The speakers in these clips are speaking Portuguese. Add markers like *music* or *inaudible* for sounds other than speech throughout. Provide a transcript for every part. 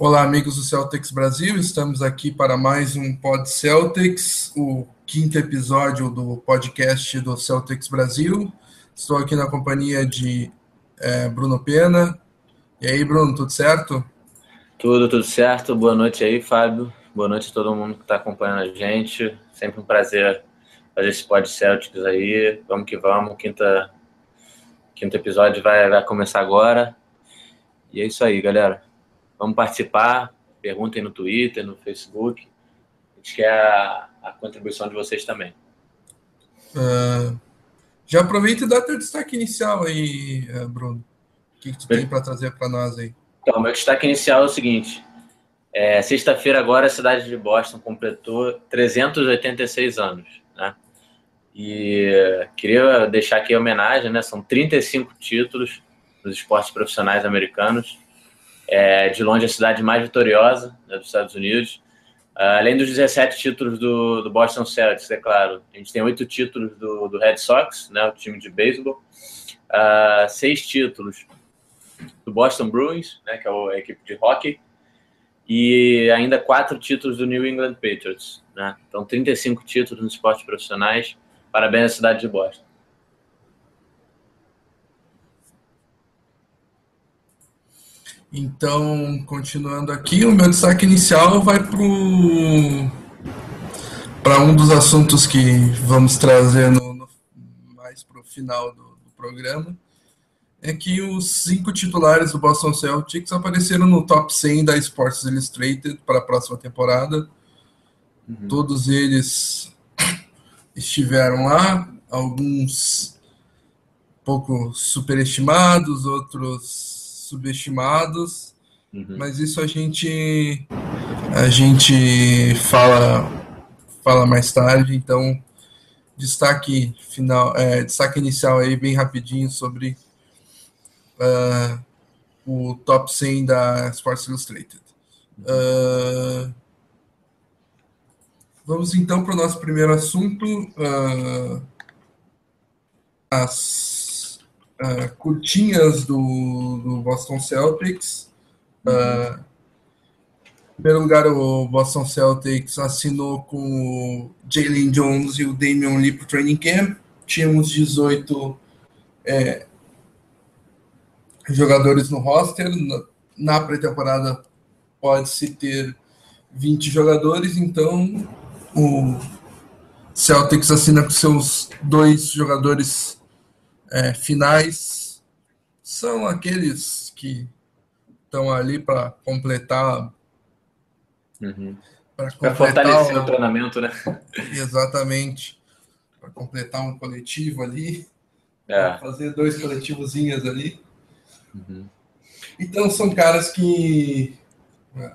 Olá, amigos do Celtics Brasil. Estamos aqui para mais um Pod Celtics, o quinto episódio do podcast do Celtics Brasil. Estou aqui na companhia de é, Bruno Pena. E aí, Bruno, tudo certo? Tudo, tudo certo. Boa noite aí, Fábio. Boa noite a todo mundo que está acompanhando a gente. Sempre um prazer fazer esse Pod Celtics aí. Vamos que vamos. Quinta, quinto episódio vai, vai começar agora. E é isso aí, galera. Vamos participar, perguntem no Twitter, no Facebook. A gente quer a, a contribuição de vocês também. Uh, já aproveita e dá teu destaque inicial aí, eh, Bruno. O que, que tu tem para trazer para nós aí? Então, meu destaque inicial é o seguinte. É, Sexta-feira agora a cidade de Boston completou 386 anos, né? E queria deixar aqui a homenagem, né? São 35 títulos dos esportes profissionais americanos é de longe a cidade mais vitoriosa né, dos Estados Unidos. Uh, além dos 17 títulos do, do, Boston Celtics, é claro, a gente tem oito títulos do, do, Red Sox, né, o time de beisebol, uh, seis títulos do Boston Bruins, né, que é a equipe de hockey, e ainda quatro títulos do New England Patriots. Né? Então, 35 títulos nos esportes profissionais. Parabéns à cidade de Boston. Então, continuando aqui, o meu destaque inicial vai para um dos assuntos que vamos trazer no, no, mais para o final do, do, programa. É que os cinco titulares do Boston Celtics apareceram no top 100 da Sports Illustrated para a próxima temporada. Uhum. Todos eles estiveram lá, alguns pouco superestimados, outros subestimados, uhum. mas isso a gente a gente fala fala mais tarde, então destaque final, é, destaque inicial aí bem rapidinho sobre uh, o top 100 da Sports Illustrated. Uh, vamos então para o nosso primeiro assunto, uh, as uh, curtinhas do, do Boston Celtics. Uh, em primeiro lugar, o Boston Celtics assinou com o Jalen Jones e o Damian Lee para o training camp. Tínhamos 18 é, jogadores no roster. Na, pré-temporada pode-se ter 20 jogadores, então o Celtics assina com seus dois jogadores é, finais são aqueles que estão ali para completar. Uhum. Para fortalecer um, o treinamento, né? Exatamente. Para completar um coletivo ali. É. Fazer dois coletivozinhos ali. Uhum. Então são caras que, é,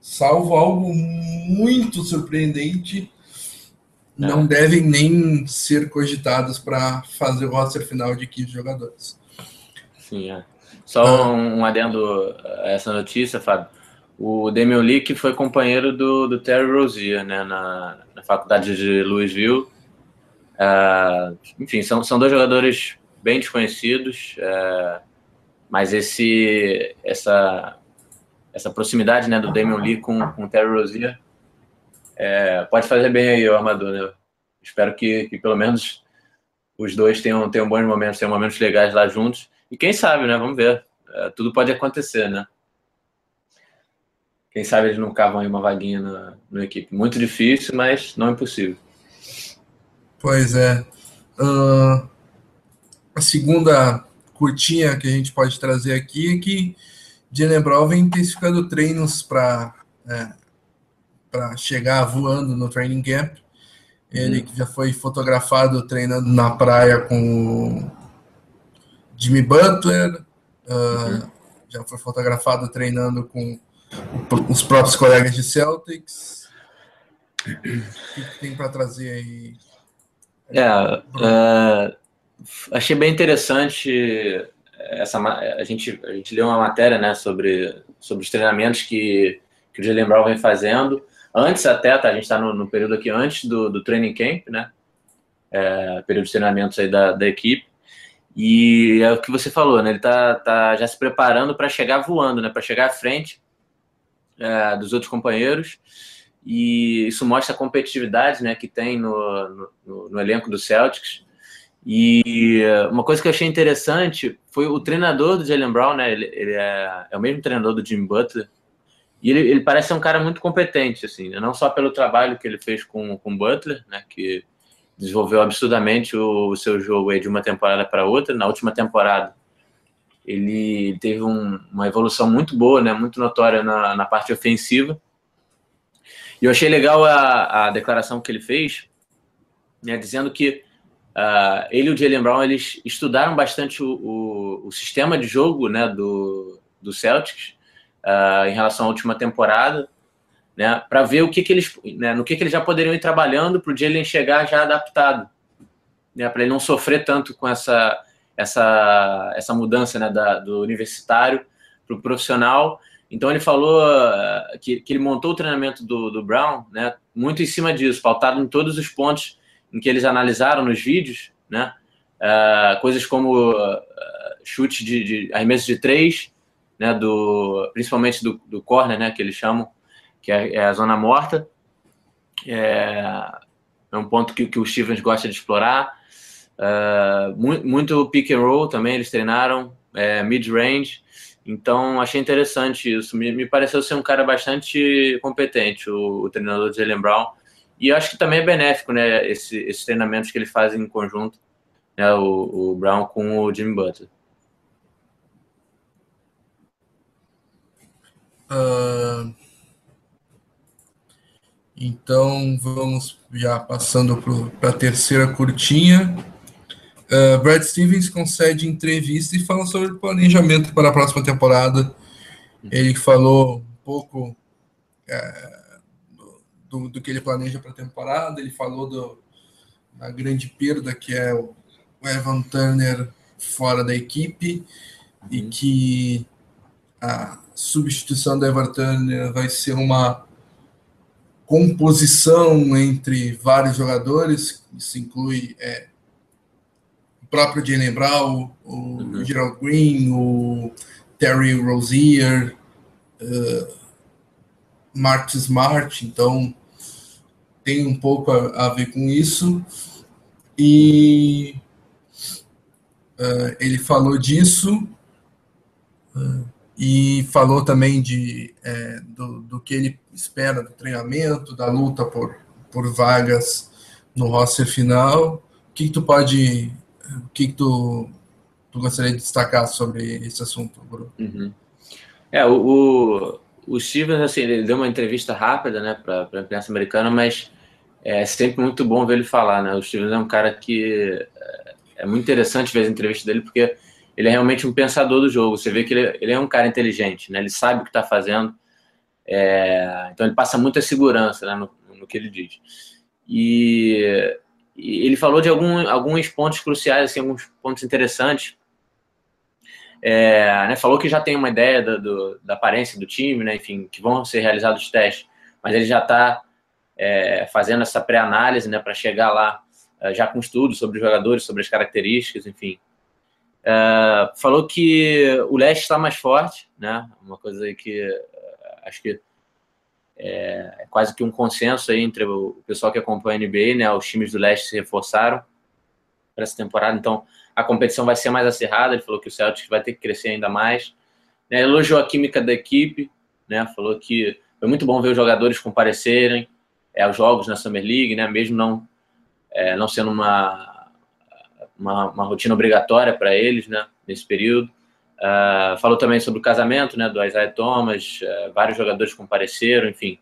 salvo algo muito surpreendente. Não devem nem ser cogitados para fazer o roster final de 15 jogadores. Sim, é. Só ah. um adendo a essa notícia, Fábio. O Damian Lee, que foi companheiro do, do Terry Rozier, né, na, na faculdade de Louisville. Uh, enfim, são, são dois jogadores bem desconhecidos, uh, mas esse, essa, essa proximidade né, do Damian Lee com, com o Terry Rozier é, pode fazer bem aí armador, né? Espero que, que pelo menos os dois tenham, tenham bons momentos, tenham momentos legais lá juntos. E quem sabe, né? Vamos ver. É, tudo pode acontecer, né? Quem sabe eles não cavam aí uma vaguinha na, na equipe. Muito difícil, mas não impossível. Pois é. Uh, a segunda curtinha que a gente pode trazer aqui é que Jalen Brown vem intensificando treinos para é, para chegar voando no training camp. Ele que já foi fotografado treinando na praia com Jimmy Butler, uh, uhum. já foi fotografado treinando com os próprios colegas de Celtics. O que tem para trazer aí? É, uh, achei bem interessante essa a gente a gente leu uma matéria né sobre sobre os treinamentos que que o Jalen Brown vem fazendo Antes até, tá? A gente está no, no, período aqui antes do, do training camp, né? É, período de treinamentos aí da, da equipe. E é o que você falou, né? Ele tá, tá já se preparando para chegar voando, né? Para chegar à frente é, dos outros companheiros e isso mostra a competitividade né, que tem no, no, no, elenco do Celtics. E uma coisa que eu achei interessante foi o treinador do Jalen Brown, né, ele, ele é, é, o mesmo treinador do Jim Butler, e ele, ele, parece ser um cara muito competente, assim, né, não só pelo trabalho que ele fez com o Butler, né, que desenvolveu absurdamente o, o seu jogo de uma temporada para outra. Na última temporada, ele teve um, uma evolução muito boa, né, muito notória na, na parte ofensiva. E eu achei legal a, a declaração que ele fez, né, dizendo que uh, ele e o Jalen Brown eles estudaram bastante o, o, o, sistema de jogo né, do, do Celtics uh, em relação à última temporada, né, para ver o que, que eles, né, no que, que eles já poderiam ir trabalhando para o Jalen chegar já adaptado, né, para ele não sofrer tanto com essa, essa, essa mudança né, da, do universitário para o profissional. Então ele falou uh, que, que ele montou o treinamento do, do Brown, né, muito em cima disso, pautado em todos os pontos em que eles analisaram nos vídeos, né, uh, coisas como uh, chute de, de arremesso de três, né, do, principalmente do, do corner, né, que eles chamam, que é, é a zona morta, é, é, um ponto que, que o Stevens gosta de explorar, uh, muito, pick and roll também eles treinaram, é, mid range, então, achei interessante isso. Me, me pareceu ser um cara bastante competente, o, o treinador de Jalen Brown. E acho que também é benéfico, né, esse, esses treinamentos que ele faz em conjunto, né, o, o Brown com o Jimmy Butler. Uh, então, vamos já passando para a terceira curtinha. Uh, Brad Stevens concede entrevista e fala sobre o planejamento para a próxima temporada. Ele falou um pouco uh, do, do, que ele planeja para a temporada. Ele falou do, da grande perda que é o, o Evan Turner fora da equipe uhum. e que a substituição do Evan Turner vai ser uma composição entre vários jogadores. Isso inclui é, próprio Jalen Brown, o uhum. Gerald Green, o Terry Rozier, uh, Mark Smart, então tem um pouco a, a ver com isso. E uh, ele falou disso uh, e falou também de, é, do, do que ele espera do treinamento, da luta por, por vagas no roster final. O que, que tu pode o que, que tu, tu gostaria de destacar sobre esse assunto, Bruno? Uhum. É, o, o, o Stevens, assim, ele deu uma entrevista rápida, né, para a imprensa americana, mas é sempre muito bom ver ele falar, né? O Stevens é um cara que é, é muito interessante ver as entrevistas dele, porque ele é realmente um pensador do jogo. Você vê que ele, ele é um cara inteligente, né? Ele sabe o que está fazendo, é, então ele passa muita segurança né, no, no que ele diz. E ele falou de algum, alguns pontos cruciais, assim, alguns pontos interessantes. É, né, falou que já tem uma ideia do, do, da aparência do time, né, enfim, que vão ser realizados os testes, mas ele já está é, fazendo essa pré-análise né, para chegar lá é, já com estudos sobre os jogadores, sobre as características, enfim. É, falou que o leste está mais forte, né, uma coisa que é, acho que é, é, quase que um consenso aí entre o pessoal que acompanha a NBA, né? Os times do leste se reforçaram para essa temporada, então a competição vai ser mais acirrada. Ele falou que o Celtics vai ter que crescer ainda mais. Né, elogiou a química da equipe, né? Falou que foi muito bom ver os jogadores comparecerem é, aos jogos na Summer League, né? Mesmo não é, não sendo uma, uma, uma rotina obrigatória para eles, né? Nesse período. Uh, falou também sobre o casamento né, do Isaiah Thomas, uh, vários jogadores compareceram, enfim.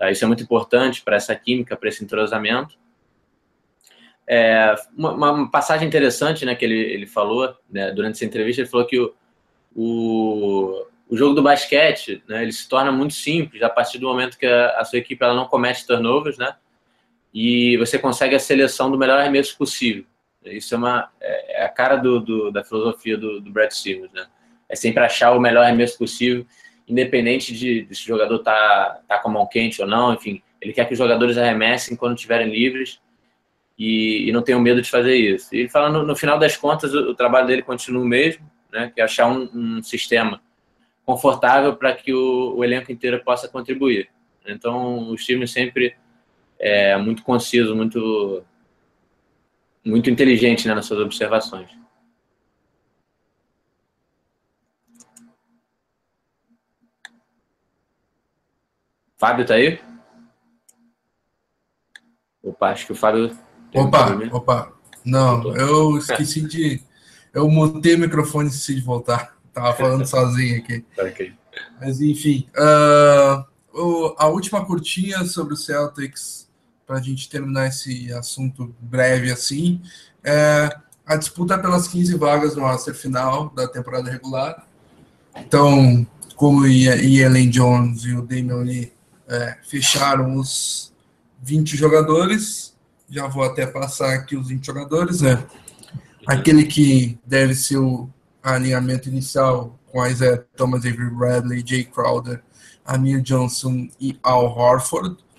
Uh, isso é muito importante para essa química, para esse entrosamento. É, uma, uma, passagem interessante né, que ele, ele falou né, durante essa entrevista, ele falou que o, o, o jogo do basquete né, ele se torna muito simples a partir do momento que a, a sua equipe ela não comete turnovers, né, e você consegue a seleção do melhor arremesso possível. Isso é, uma, é, é a cara do, do, da filosofia do, do Brad Stevens, né? É sempre achar o melhor arremesso possível, independente de, de se o jogador tá, tá com a mão quente ou não, enfim. Ele quer que os jogadores arremessem quando estiverem livres e, e, não tenham medo de fazer isso. E ele fala, no, no final das contas, o, o, trabalho dele continua o mesmo, né? Que é achar um, um sistema confortável para que o, o, elenco inteiro possa contribuir. Então, os times sempre é muito conciso, muito muito inteligente né, nas suas observações. Fábio tá aí? Opa, acho que o Fábio. Opa, opa. Não, eu esqueci de. Eu mutei o microfone e esqueci de voltar. *laughs* Tava falando sozinho aqui. *laughs* Okay. Mas enfim. Uh, a última curtinha sobre o Celtics, para a gente terminar esse assunto breve assim, é a disputa pelas 15 vagas no roster final da temporada regular. Então, como o Ian Jones e o Damian Lee é, fecharam os 20 jogadores. Já vou até passar aqui os 20 jogadores, né? Aquele que deve ser o alinhamento inicial com Isaiah Thomas, Avery Bradley, Jay Crowder, Amir Johnson e Al Horford.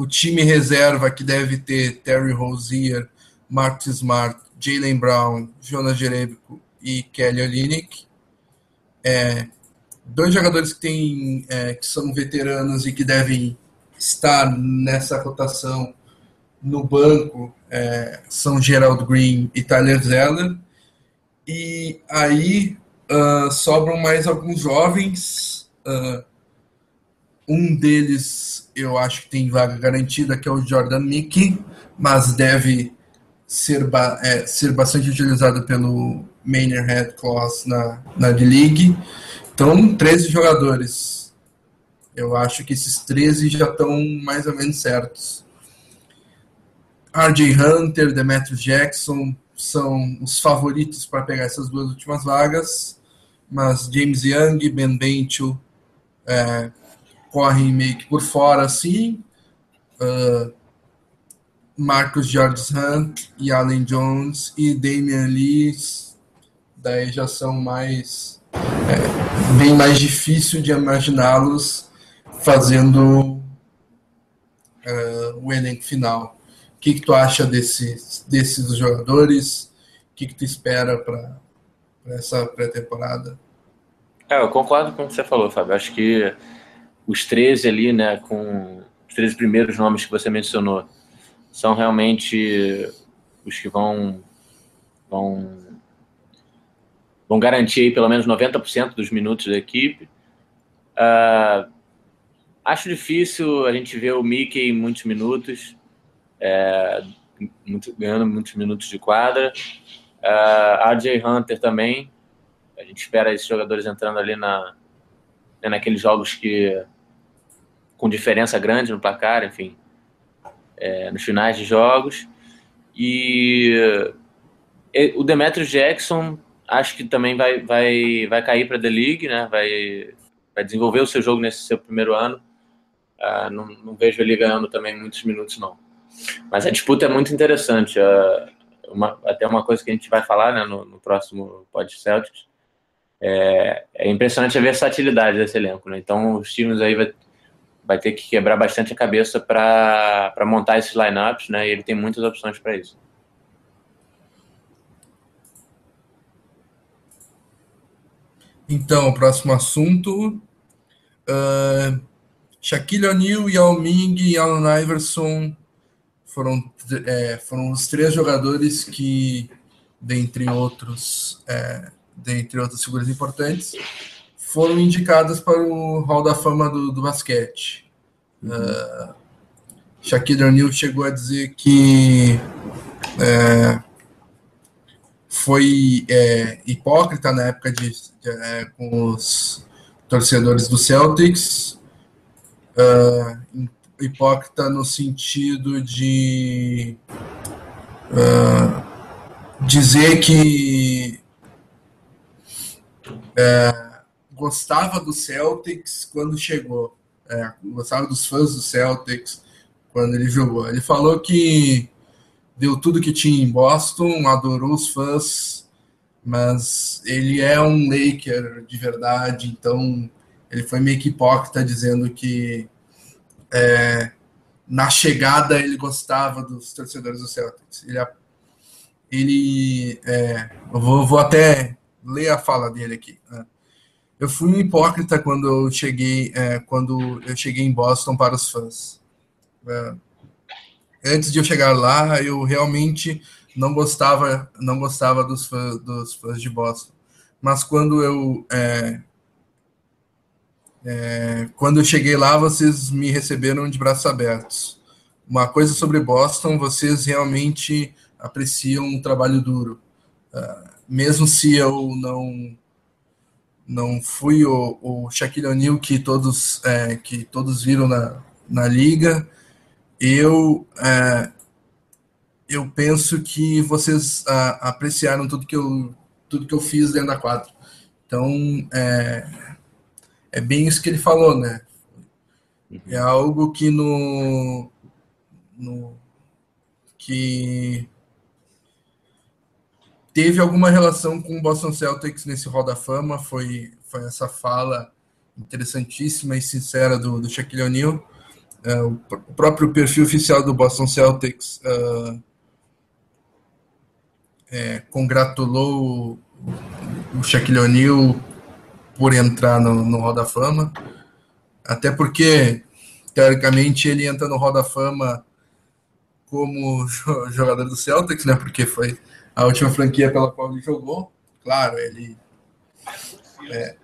O time reserva que deve ter Terry Rozier, Marcus Smart, Jalen Brown, Jonas Jerebico e Kelly Olynyk. É, dois jogadores que, tem, é, que são veteranos e que devem estar nessa rotação no banco é, são Gerald Green e Tyler Zeller. E aí uh, sobram mais alguns jovens. Uh, um deles eu acho que tem vaga garantida, que é o Jordan Mickey, mas deve ser, ba é, ser bastante utilizado pelo Mainer Head Clause na, na D-League. Então, 13 jogadores. Eu acho que esses 13 já estão mais ou menos certos. RJ Hunter, Demetrius Jackson são os favoritos para pegar essas duas últimas vagas, mas James Young, Ben Bencho é, correm meio que por fora, assim. Uh, Marcus George Hunt e Allen Jones e Damian Lee, daí já são mais é, bem mais difícil de imaginá-los fazendo uh, o elenco final. O que, que tu acha desses, desses jogadores? O que, que tu espera para essa pré-temporada? É, eu concordo com o que você falou, Fábio. Acho que os 13 ali, né, com os 13 primeiros nomes que você mencionou, são realmente os que vão, vão vão garantir aí pelo menos 90% dos minutos da equipe. Uh, acho difícil a gente ver o Mickey em muitos minutos, é, muito, ganhando muitos minutos de quadra. Uh, ah, RJ Hunter também. A gente espera esses jogadores entrando ali na, naqueles jogos que com diferença grande no placar, enfim, é, nos finais de jogos. E o Demetrius Jackson acho que também vai, vai, vai cair para a The-League, né? Vai, vai desenvolver o seu jogo nesse seu primeiro ano. Uh, não, não, vejo ele ganhando também muitos minutos, não. Mas a disputa é muito interessante. Uh, uma, até uma coisa que a gente vai falar né, no, no próximo Pod Celtics. É, é, impressionante a versatilidade desse elenco. Né? Então, os times aí vai, vai ter que quebrar bastante a cabeça para montar esses lineups, né? E ele tem muitas opções para isso. Então, próximo assunto. Uh, Shaquille O'Neal, Yao Ming e Allen Iverson foram, é, foram os três jogadores que, dentre outros, é, dentre outras figuras importantes, foram indicadas para o Hall da Fama do, do basquete. Uhum. Uh, Shaquille O'Neal chegou a dizer que é, foi é, hipócrita na época de, de é, com os torcedores do Celtics, uh, hipócrita no sentido de uh, dizer que uh, gostava do Celtics quando chegou, é, gostava dos fãs do Celtics quando ele jogou. Ele falou que deu tudo que tinha em Boston, adorou os fãs, mas ele é um Laker de verdade, então ele foi meio que hipócrita dizendo que é, na chegada ele gostava dos torcedores do Celtics. Ele, ele é, eu vou, vou, até ler a fala dele aqui. Né? Eu fui um hipócrita quando eu cheguei, é, quando eu cheguei em Boston para os fãs. É, antes de eu chegar lá, eu realmente não gostava, não gostava dos fãs, dos fãs de Boston. Mas quando eu é, é, quando eu cheguei lá, vocês me receberam de braços abertos. Uma coisa sobre Boston, vocês realmente apreciam um trabalho duro. Uh, mesmo se eu não não fui o, o Shaquille O'Neal que todos é, que todos viram na, na liga. Eu é, eu penso que vocês a, apreciaram tudo que eu tudo que eu fiz dentro da quadra. Então é, é bem isso que ele falou, né? É algo que no, no que teve alguma relação com o Boston Celtics nesse Hall da Fama, foi, foi essa fala interessantíssima e sincera do, do Shaquille O'Neal. Uh, o próprio perfil oficial do Boston Celtics uh, é, congratulou o Shaquille O'Neal por entrar no, no Hall da Fama, até porque, teoricamente, ele entra no Hall da Fama como jogador do Celtics, né, porque foi a última franquia pela qual ele jogou. Claro, ele é,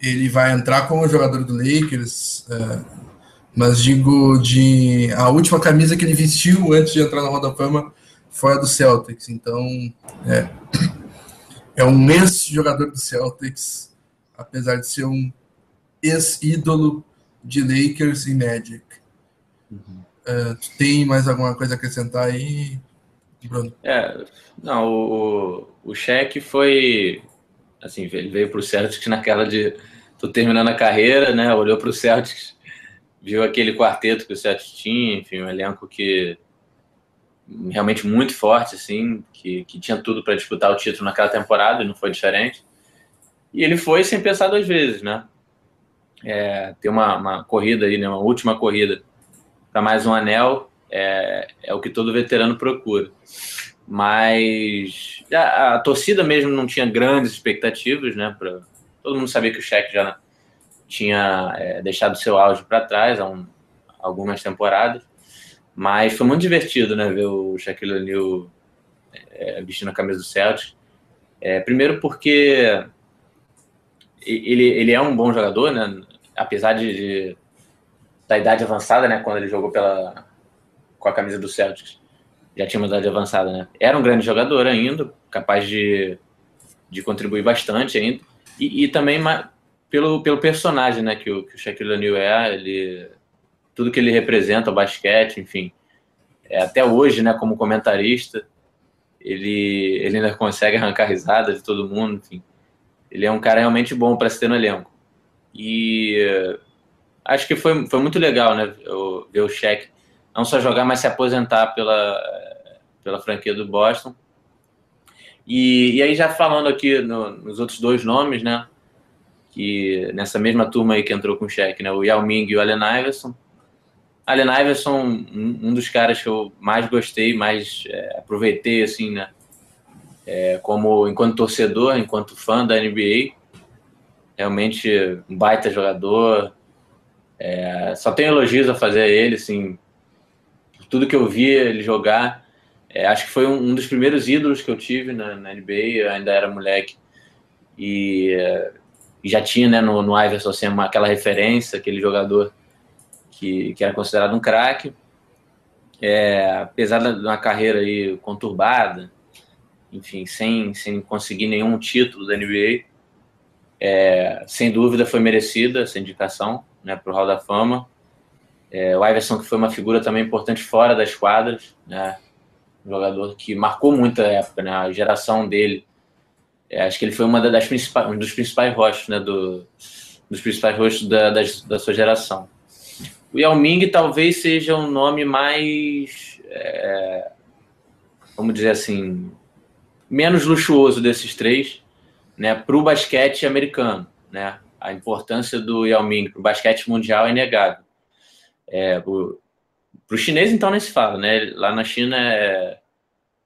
ele vai entrar como jogador do Lakers, é, mas digo de a última camisa que ele vestiu antes de entrar na Roda Fama foi a do Celtics. Então é, é um ex-jogador do Celtics, apesar de ser um ex-ídolo de Lakers e Magic. Uhum. Uh, tem mais alguma coisa a acrescentar aí? Bruno? É, não, o, o cheque foi. Assim, ele veio para o Celtics naquela de. Tô terminando a carreira, né? Olhou para o Celtics, viu aquele quarteto que o Celtics tinha, enfim, um elenco que. realmente muito forte, assim, que, que tinha tudo para disputar o título naquela temporada e não foi diferente. E ele foi sem pensar duas vezes, né? É, tem uma, uma corrida aí, né? Uma última corrida para mais um anel é, é o que todo veterano procura. Mas a, a, torcida mesmo não tinha grandes expectativas, né? Pra, todo mundo sabia que o Shaq já tinha é, deixado seu auge para trás há um, algumas temporadas. Mas foi muito divertido, né? Ver o Shaquille O'Neal é, vestindo a camisa do Celtics. É, primeiro porque ele, ele é um bom jogador, né? Apesar de, de da idade avançada, né? Quando ele jogou pela, com a camisa do Celtics. Já tinha uma idade avançada, né? Era um grande jogador ainda, capaz de, de contribuir bastante ainda. E, e também pelo, pelo personagem, né? Que o, que o Shaquille O'Neal é, ele, tudo que ele representa, o basquete, enfim. É, até hoje, né? Como comentarista, ele, ele ainda consegue arrancar risada de todo mundo, enfim. Ele é um cara realmente bom para se ter no elenco. E acho que foi, foi muito legal, né? Ver o Shaq não só jogar, mas se aposentar pela, pela franquia do Boston. E, e aí, já falando aqui no, nos outros dois nomes, né? Que nessa mesma turma aí que entrou com o cheque, né? O Yao Ming e o Allen Iverson. Allen Iverson, um, um dos caras que eu mais gostei, mais é, aproveitei, assim, né? É, como enquanto torcedor, enquanto fã da NBA. Realmente um baita jogador. É, só tenho elogios a fazer a ele, assim, tudo que eu via ele jogar. É, acho que foi um, um, dos primeiros ídolos que eu tive na, na NBA, ainda era moleque. E, é, já tinha né, no, no Iverson assim, uma, aquela referência, aquele jogador que, que era considerado um craque. É, apesar de uma carreira aí conturbada, enfim, sem, sem conseguir nenhum título da NBA, é, sem dúvida foi merecida essa indicação né, para o Hall da Fama. É, o Iverson, que foi uma figura também importante fora das quadras, né? Um jogador que marcou muito a época, né? A geração dele. É, acho que ele foi uma das principais, um dos principais rostos, né? Do, dos principais rostos da, da, da sua geração. O Yao Ming talvez seja um nome mais, é, vamos dizer assim, menos luxuoso desses três, né? Para o basquete americano, né? A importância do Yao Ming para o basquete mundial é inegável. É, para o chinês, então, nem se fala, né? Lá na China é,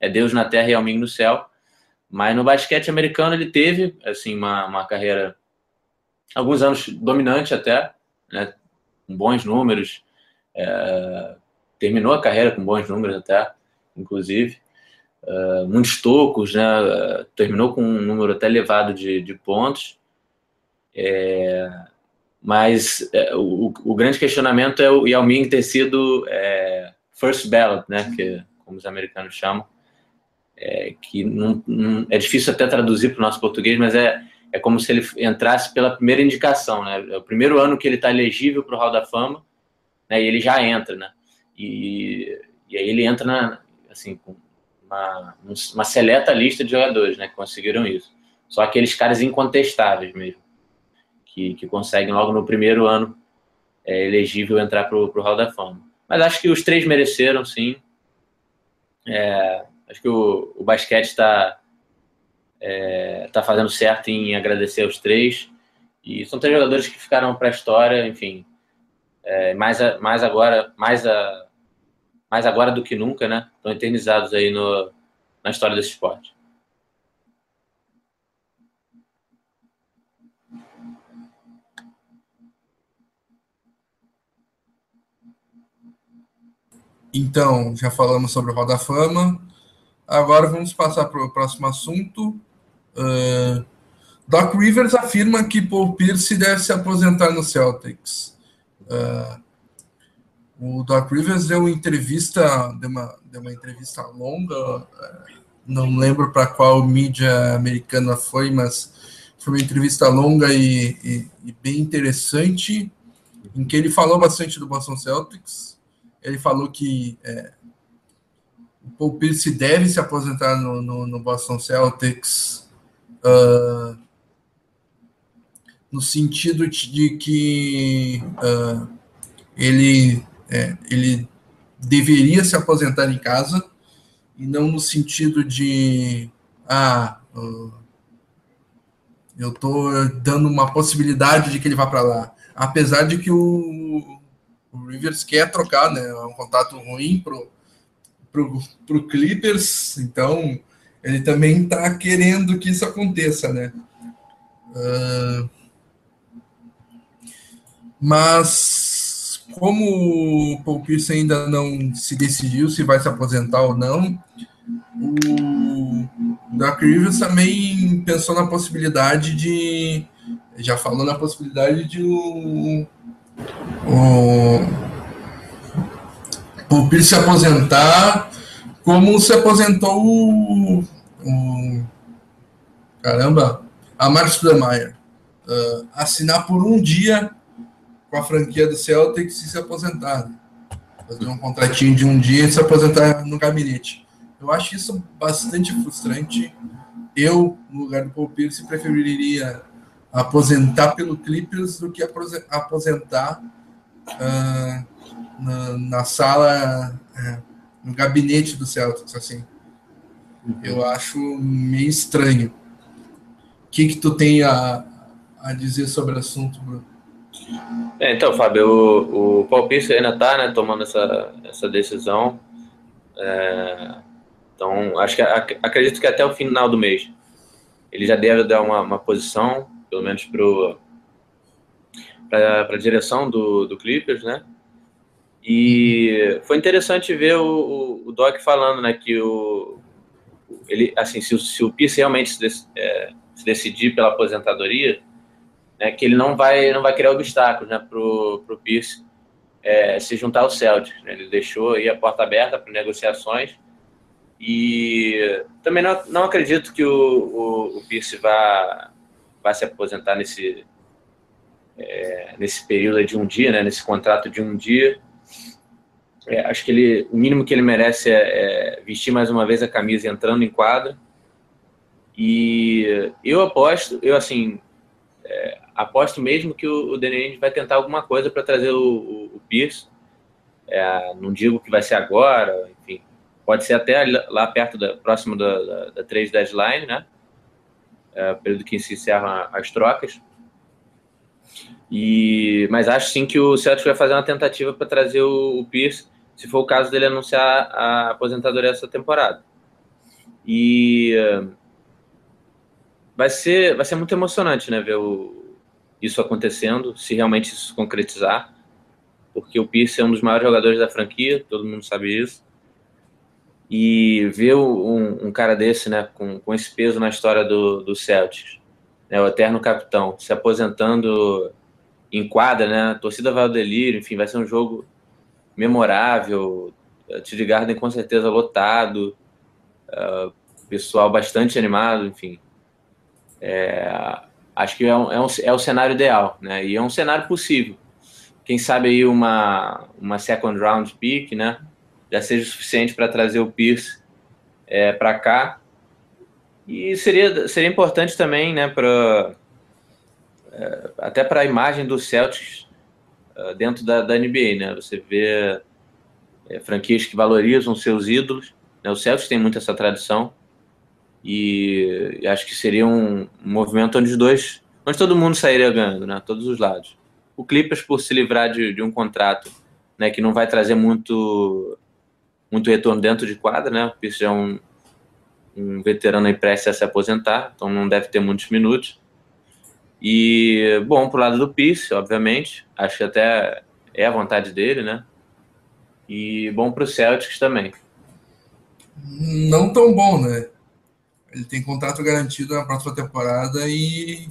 é Deus na terra e Alming no céu. Mas no basquete americano ele teve, assim, uma, uma carreira alguns anos dominante até, né, com bons números, é, terminou a carreira com bons números até, inclusive, uh, muitos tocos, né, terminou com um número até elevado de, de pontos, é, mas é, o, o, grande questionamento é o Yao Ming ter sido é, first ballot, né, que, como os americanos chamam, é, que não, não, é difícil até traduzir para o nosso português, mas é, é como se ele entrasse pela primeira indicação, né? É o primeiro ano que ele está elegível para o Hall da Fama, né? E ele já entra, né? E, e aí ele entra na, assim, com uma, uma seleta lista de jogadores, né? Que conseguiram isso. Só aqueles caras incontestáveis mesmo, que, que conseguem logo no primeiro ano é, elegível entrar para o Hall da Fama. Mas acho que os três mereceram, sim. É, acho que o, o basquete está é, tá fazendo certo em agradecer aos três. E são três jogadores que ficaram para a história, enfim. É, mais, a, mais agora, mais, a, mais agora do que nunca, né? Estão eternizados aí no, na história desse esporte. Então, já falamos sobre o Roda Fama. Agora vamos passar para o próximo assunto. Uh, Doc Rivers afirma que Paul Pierce deve se aposentar no Celtics. Uh, o Doc Rivers deu uma entrevista, deu uma, deu uma entrevista longa, uh, não lembro para qual mídia americana foi, mas foi uma entrevista longa e, e, e, bem interessante, em que ele falou bastante do Boston Celtics. Ele falou que é, o Paul Pierce deve se aposentar no, no, no Boston Celtics uh, no sentido de que uh, ele, é, ele deveria se aposentar em casa e não no sentido de ah, uh, eu estou dando uma possibilidade de que ele vá para lá. Apesar de que o, o, Rivers quer trocar, né? É um contato ruim pro, pro, pro Clippers, então ele também está querendo que isso aconteça, né? Uh, mas como o Paul Pierce ainda não se decidiu se vai se aposentar ou não, o Doc Rivers também pensou na possibilidade de, já falou na possibilidade de o, o Pierce se aposentar como se aposentou o, o caramba, a Marcos Demeyer. Uh, assinar por um dia com a franquia do Celtics e se aposentar. Né? Fazer um contratinho de um dia e se aposentar no gabinete. Eu acho isso bastante frustrante. Eu, no lugar do Paul Pierce, preferiria aposentar pelo Clippers do que aposentar uh, na, na, sala uh, no gabinete do Celtics, assim. Uhum. Eu acho meio estranho. O que que tu tem a, a dizer sobre o assunto, Bruno? É, então, Fábio, o, o Paul Pierce ainda está né, tomando essa, essa decisão. É, então, acho que acredito que até o final do mês ele já deve dar uma, uma posição, pelo menos para a direção do, do Clippers, né? E foi interessante ver o, o, Doc falando, né, que o ele assim, se, se o Pierce realmente se, é, se, decidir pela aposentadoria, né, que ele não vai não vai criar obstáculos, né, pro pro Pierce é, se juntar ao Celtics. Né? Ele deixou aí a porta aberta para negociações e também não, não acredito que o, o, o Pierce vá, vá se aposentar nesse é, nesse período de um dia, né, nesse contrato de um dia. É, acho que ele, o mínimo que ele merece é, é, vestir mais uma vez a camisa entrando em quadra. E eu aposto, eu assim, é, aposto mesmo que o, o vai tentar alguma coisa para trazer o, o, o Pierce. É, não digo que vai ser agora, enfim, pode ser até lá perto da próximo da, da, da 3 deadline, né? É, período que se encerram as trocas. E, mas acho sim que o Celtics vai fazer uma tentativa para trazer o, o Pierce se for o caso dele anunciar a aposentadoria essa temporada. E vai ser, vai ser muito emocionante, né, ver o, isso acontecendo, se realmente isso se concretizar, porque o Pierce é um dos maiores jogadores da franquia, todo mundo sabe isso. E ver um, um cara desse, né, com, com esse peso na história do, do Celtics, né, o eterno capitão, se aposentando em quadra, né, a torcida vai ao delírio, enfim, vai ser um jogo memorável, TD Garden com certeza lotado, uh, pessoal bastante animado, enfim. É, acho que é, um, é, um, é o cenário ideal, né? E é um cenário possível. Quem sabe aí uma, uma second round pick, né? Já seja suficiente para trazer o Pierce é, para cá. E seria, seria importante também, né? Pra, é, até para a imagem do Celtics uh, dentro da, da NBA, né? Você vê é, franquias que valorizam seus ídolos. Né? O Celtics tem muito essa tradição e, e acho que seria um, um, movimento onde os dois, onde todo mundo sairia ganhando, né? Todos os lados. O Clippers por se livrar de, de um contrato, né? Que não vai trazer muito muito retorno dentro de quadra, né? O Pierce é um, um veterano aí prestes a se aposentar, então não deve ter muitos minutos. E, bom, pro lado do Pierce, obviamente, acho que até é a vontade dele, né? E bom para o Celtics também. Não tão bom, né? Ele tem contrato garantido na próxima temporada e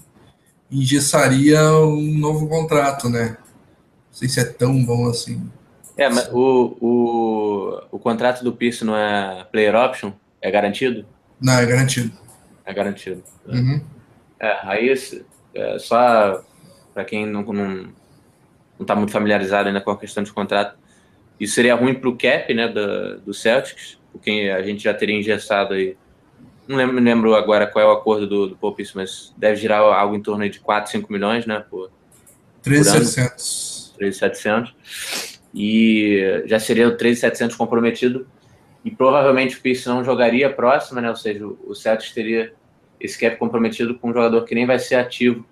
engessaria um novo contrato, né? Não sei se é tão bom assim. É, mas o, o, o contrato do Pierce não é player option? É garantido? Não, é garantido. É garantido. Uhum. É, aí é, só para quem não, não, não tá muito familiarizado ainda com a questão de contrato, isso seria ruim para o cap né, do, do Celtics, porque a gente já teria engessado aí. Não lembro, lembro agora qual é o acordo do, do Popis, mas deve girar algo em torno de 4, 5 milhões, né? Por, 3,700. 3,700. E já seria o 3,700 comprometido. E provavelmente o Pierce não jogaria a próxima, né? Ou seja, o Celtics teria esse cap comprometido com um jogador que nem vai ser ativo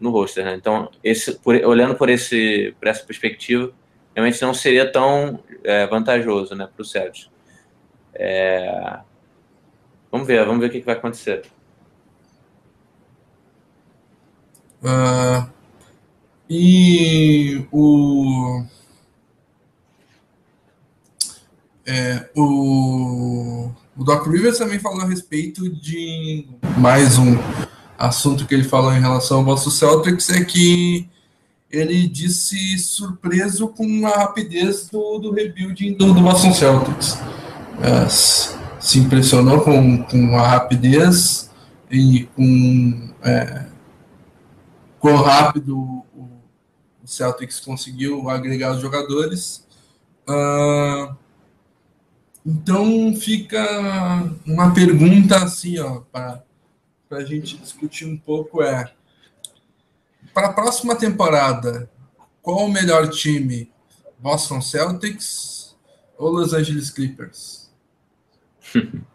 no roster, né? Então, esse, por, olhando por, esse, por essa perspectiva, realmente não seria tão é, vantajoso né, para o Celtics. É... Vamos ver, vamos ver o que, que vai acontecer. Uh, e o, é, o, o Doc Rivers também falou a respeito de mais um assunto que ele falou em relação ao Boston Celtics é que ele disse surpreso com a rapidez do, do rebuilding do, do Boston Celtics. É, se impressionou com, com a rapidez e com é, quão rápido o, Celtics conseguiu agregar os jogadores. Uh, então fica uma pergunta assim, ó, para a gente discutir um pouco é para a próxima temporada, qual o melhor time? Boston Celtics ou Los Angeles Clippers? *laughs*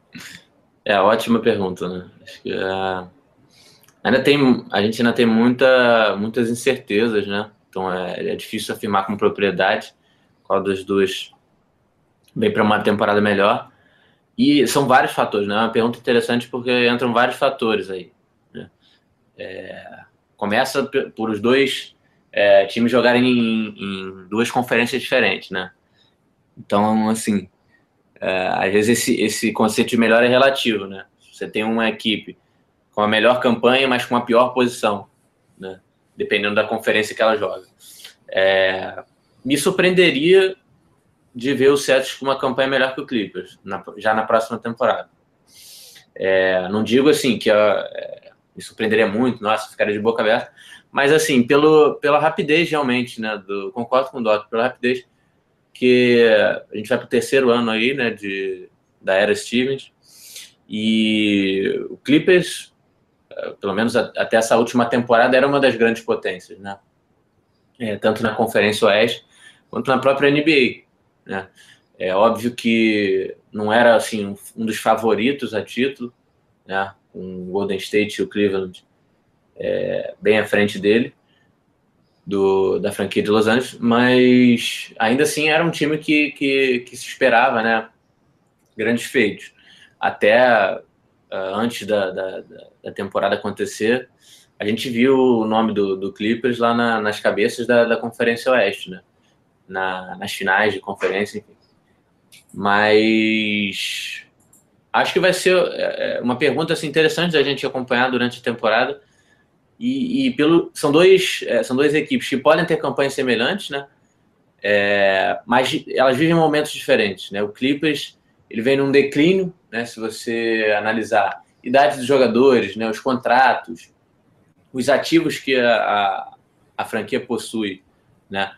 É ótima pergunta, né? Acho que é... ainda tem, a gente ainda tem muita, muitas incertezas, né? Então é, é difícil afirmar com propriedade qual das duas vem para uma temporada melhor. E são vários fatores, né? É uma pergunta interessante porque entram vários fatores aí. Né? É, começa por os dois é, times jogarem em, em, duas conferências diferentes, né? Então, assim, é, às vezes esse, esse conceito de melhor é relativo, né? Você tem uma equipe com a melhor campanha, mas com a pior posição, né? Dependendo da conferência que ela joga. É, me surpreenderia de ver o Celtics com uma campanha melhor que o Clippers, na, já na próxima temporada. É, não digo assim que a, me surpreenderia muito, nossa, ficaria de boca aberta. Mas, assim, pelo, pela rapidez, realmente, né? Do, concordo com o Doc, pela rapidez que a gente vai para o terceiro ano aí, né? De, da era Stevens. E o Clippers, eh, pelo menos até essa última temporada, era uma das grandes potências, né? É, tanto na Conferência Oeste quanto na própria NBA, né? É óbvio que não era assim um, dos favoritos a título, né? com o Golden State e o Cleveland é, bem à frente dele, do, da franquia de Los Angeles, mas ainda assim era um time que, que, que se esperava, né? Grandes feitos. Até uh, antes da, da, da, temporada acontecer, a gente viu o nome do, do Clippers lá na, nas cabeças da, da Conferência Oeste, né? Na, nas finais de conferência. Mas acho que vai ser é, é, uma pergunta assim, interessante da gente acompanhar durante a temporada. E, e pelo, são, dois, é, são duas equipes que podem ter campanhas semelhantes, né? É, mas elas vivem momentos diferentes, né? O Clippers ele vem num declínio, né? Se você analisar idade dos jogadores, né? Os contratos, os ativos que a, a, a franquia possui, né?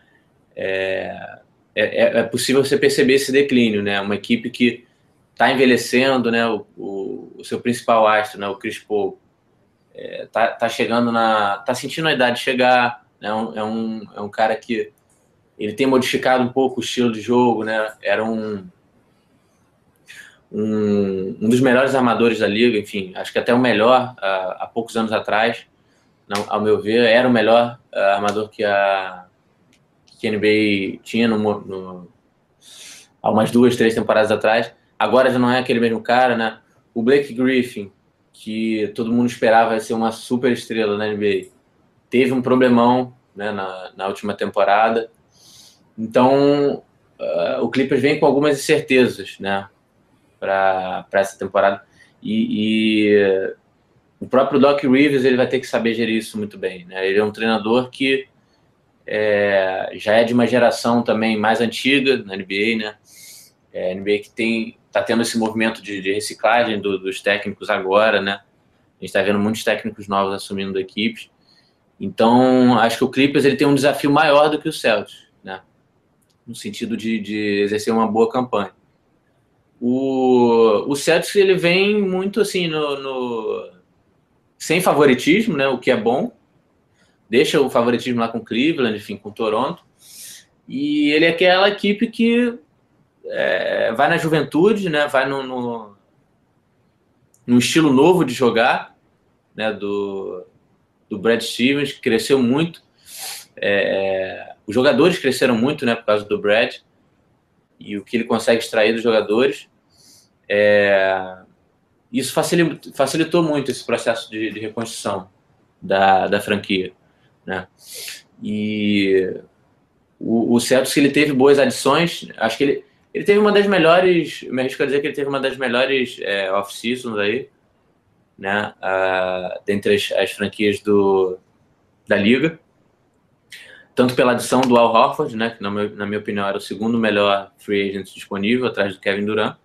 É, é, é, possível você perceber esse declínio, né? Uma equipe que está envelhecendo, né? O, o, o, seu principal astro, né? O Chris Paul, é, tá, tá chegando na, tá sentindo a idade chegar, né? É um, é um, é um cara que ele tem modificado um pouco o estilo de jogo, né? Era um, um, um dos melhores armadores da liga, enfim, acho que até o melhor uh, há poucos anos atrás, não, ao meu ver, era o melhor uh, armador que a, que a NBA tinha no, no, há umas duas, três temporadas atrás. Agora já não é aquele mesmo cara, né? O Blake Griffin, que todo mundo esperava ser uma super estrela na NBA, teve um problemão né, na, na última temporada. Então, uh, o Clippers vem com algumas incertezas, né? Para essa temporada. E, e, o próprio Doc Rivers ele vai ter que saber gerir isso muito bem. Né? Ele é um treinador que é, já é de uma geração também mais antiga na NBA, né? É, NBA que tem está tendo esse movimento de, de reciclagem do, dos técnicos agora, né? A gente está vendo muitos técnicos novos assumindo equipes. Então, acho que o Clippers ele tem um desafio maior do que o Celtics, né? No sentido de, de exercer uma boa campanha. O, o Celtics ele vem muito assim no, no, sem favoritismo, né? O que é bom. Deixa o favoritismo lá com Cleveland, enfim, com Toronto. E ele é aquela equipe que é, vai na juventude, né? Vai no, no, no, estilo novo de jogar, né? Do, do Brad Stevens, que cresceu muito. É, os jogadores cresceram muito, né? Por causa do Brad e o que ele consegue extrair dos jogadores. É, isso facilitou, facilitou, muito esse processo de, de reconstrução da, da franquia, né? E o, o Celtics ele teve boas adições, acho que ele ele teve uma das melhores, me arrisco a dizer que ele teve uma das melhores é, off-seasons aí, né, uh, dentre as, as, franquias do, da liga. Tanto pela adição do Al Horford, né, que na, meu, na minha opinião era o segundo melhor free agent disponível, atrás do Kevin Durant.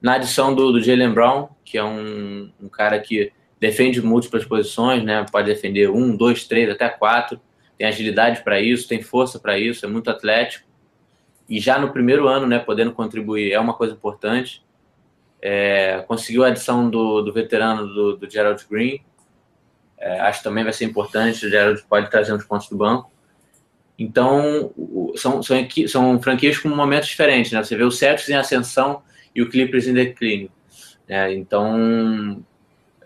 Na adição do, do Jalen Brown, que é um, um cara que defende múltiplas posições, né, pode defender um, dois, três, até quatro, tem agilidade para isso, tem força para isso, é muito atlético e já no primeiro ano, né, podendo contribuir é uma coisa importante. É, conseguiu a adição do, do veterano do, do Gerald Green, é, acho que também vai ser importante. O Gerald pode trazer uns pontos do banco. Então, são, são, são franquias com momentos diferentes, né? Você vê o Celtics em ascensão e o Clippers em declínio. Né? Então,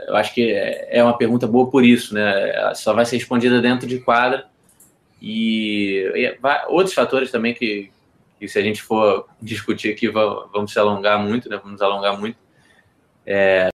eu acho que é, é uma pergunta boa por isso, né? Só vai ser respondida dentro de quadra e, e vai, outros fatores também que, e se a gente for discutir aqui, vamos se alongar muito, né? Vamos alongar muito. É,